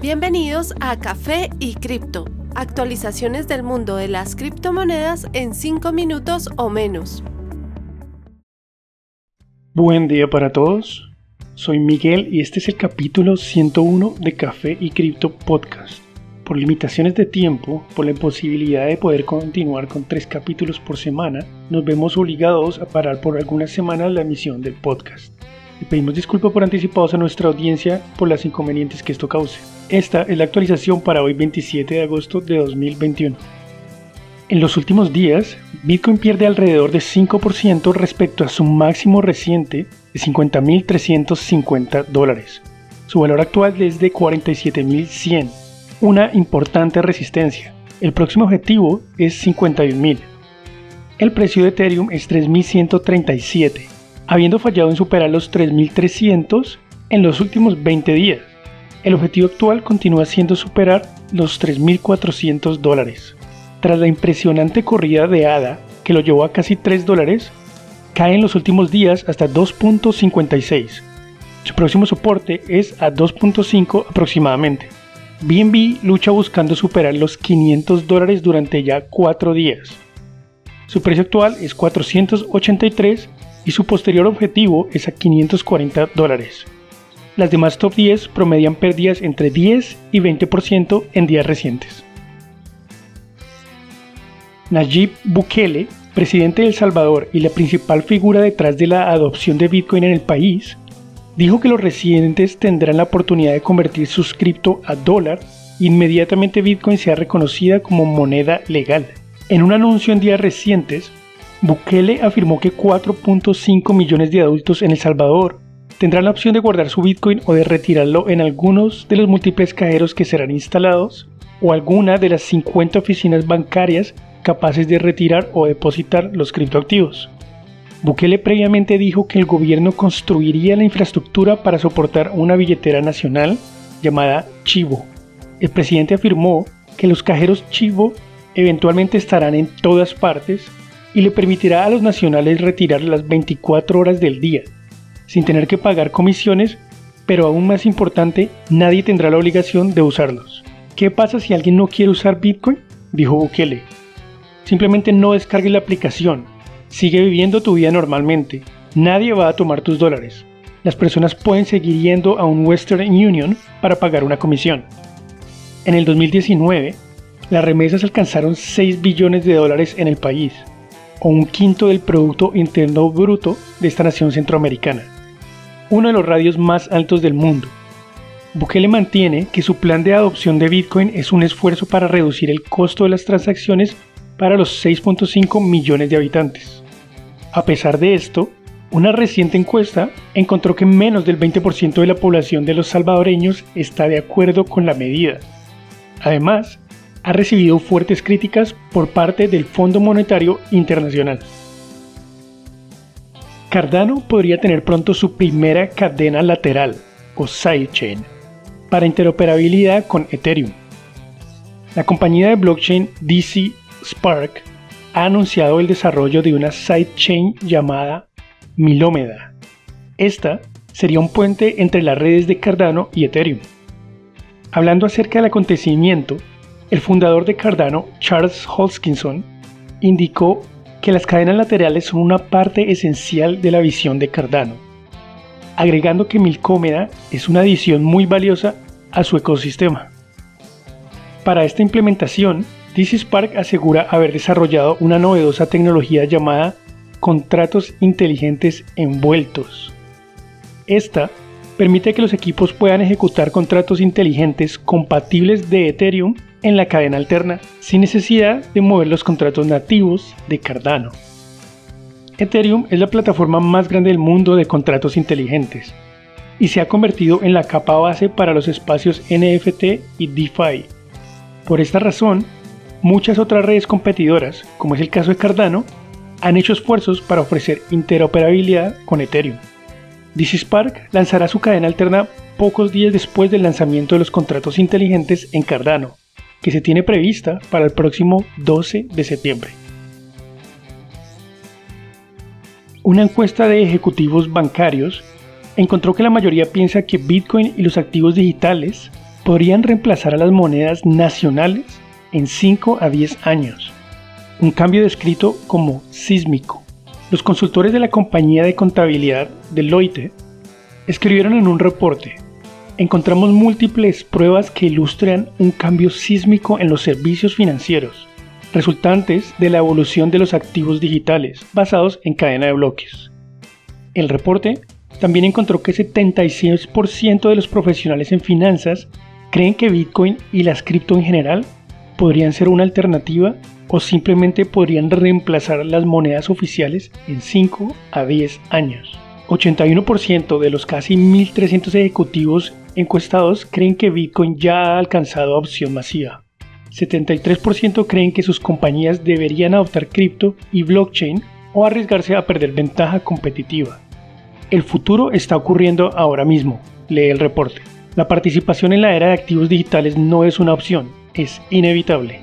Bienvenidos a Café y Cripto, actualizaciones del mundo de las criptomonedas en 5 minutos o menos. Buen día para todos, soy Miguel y este es el capítulo 101 de Café y Cripto Podcast. Por limitaciones de tiempo, por la imposibilidad de poder continuar con tres capítulos por semana, nos vemos obligados a parar por algunas semanas la emisión del podcast. Le pedimos disculpas por anticipados a nuestra audiencia por las inconvenientes que esto cause. Esta es la actualización para hoy 27 de agosto de 2021. En los últimos días, Bitcoin pierde alrededor de 5% respecto a su máximo reciente de 50.350 dólares. Su valor actual es de 47.100, una importante resistencia. El próximo objetivo es 51.000. El precio de Ethereum es 3.137 habiendo fallado en superar los 3.300 en los últimos 20 días. El objetivo actual continúa siendo superar los 3.400 dólares. Tras la impresionante corrida de ADA, que lo llevó a casi 3 dólares, cae en los últimos días hasta 2.56. Su próximo soporte es a 2.5 aproximadamente. BNB lucha buscando superar los 500 dólares durante ya 4 días. Su precio actual es 483 y su posterior objetivo es a 540 dólares. Las demás top 10 promedian pérdidas entre 10 y 20% en días recientes. Nayib Bukele, presidente de El Salvador y la principal figura detrás de la adopción de Bitcoin en el país, dijo que los residentes tendrán la oportunidad de convertir sus cripto a dólar inmediatamente Bitcoin sea reconocida como moneda legal. En un anuncio en días recientes, Bukele afirmó que 4.5 millones de adultos en El Salvador tendrán la opción de guardar su Bitcoin o de retirarlo en algunos de los múltiples cajeros que serán instalados o alguna de las 50 oficinas bancarias capaces de retirar o depositar los criptoactivos. Bukele previamente dijo que el gobierno construiría la infraestructura para soportar una billetera nacional llamada Chivo. El presidente afirmó que los cajeros Chivo eventualmente estarán en todas partes y le permitirá a los nacionales retirar las 24 horas del día, sin tener que pagar comisiones, pero aún más importante, nadie tendrá la obligación de usarlos. ¿Qué pasa si alguien no quiere usar Bitcoin? Dijo Bukele. Simplemente no descargue la aplicación, sigue viviendo tu vida normalmente, nadie va a tomar tus dólares. Las personas pueden seguir yendo a un Western Union para pagar una comisión. En el 2019, las remesas alcanzaron 6 billones de dólares en el país, o un quinto del Producto Interno Bruto de esta nación centroamericana, uno de los radios más altos del mundo. Bukele mantiene que su plan de adopción de Bitcoin es un esfuerzo para reducir el costo de las transacciones para los 6.5 millones de habitantes. A pesar de esto, una reciente encuesta encontró que menos del 20% de la población de los salvadoreños está de acuerdo con la medida. Además, ha recibido fuertes críticas por parte del Fondo Monetario Internacional. Cardano podría tener pronto su primera cadena lateral, o sidechain, para interoperabilidad con Ethereum. La compañía de blockchain DC Spark ha anunciado el desarrollo de una sidechain llamada Milómeda. Esta sería un puente entre las redes de Cardano y Ethereum. Hablando acerca del acontecimiento, el fundador de Cardano, Charles Hoskinson, indicó que las cadenas laterales son una parte esencial de la visión de Cardano, agregando que Milcómeda es una adición muy valiosa a su ecosistema. Para esta implementación, DC Spark asegura haber desarrollado una novedosa tecnología llamada contratos inteligentes envueltos. Esta permite que los equipos puedan ejecutar contratos inteligentes compatibles de Ethereum en la cadena alterna sin necesidad de mover los contratos nativos de Cardano. Ethereum es la plataforma más grande del mundo de contratos inteligentes y se ha convertido en la capa base para los espacios NFT y DeFi. Por esta razón, muchas otras redes competidoras, como es el caso de Cardano, han hecho esfuerzos para ofrecer interoperabilidad con Ethereum. DC Spark lanzará su cadena alterna pocos días después del lanzamiento de los contratos inteligentes en Cardano, que se tiene prevista para el próximo 12 de septiembre. Una encuesta de ejecutivos bancarios encontró que la mayoría piensa que Bitcoin y los activos digitales podrían reemplazar a las monedas nacionales en 5 a 10 años. Un cambio descrito como sísmico. Los consultores de la compañía de contabilidad Deloitte escribieron en un reporte, encontramos múltiples pruebas que ilustran un cambio sísmico en los servicios financieros, resultantes de la evolución de los activos digitales basados en cadena de bloques. El reporte también encontró que 76% de los profesionales en finanzas creen que Bitcoin y las cripto en general podrían ser una alternativa o simplemente podrían reemplazar las monedas oficiales en 5 a 10 años. 81% de los casi 1.300 ejecutivos encuestados creen que Bitcoin ya ha alcanzado adopción masiva. 73% creen que sus compañías deberían adoptar cripto y blockchain o arriesgarse a perder ventaja competitiva. El futuro está ocurriendo ahora mismo, lee el reporte. La participación en la era de activos digitales no es una opción, es inevitable.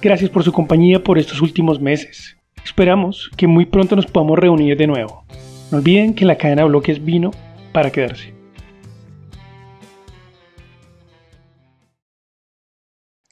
Gracias por su compañía por estos últimos meses. Esperamos que muy pronto nos podamos reunir de nuevo. No olviden que la cadena de bloques vino para quedarse.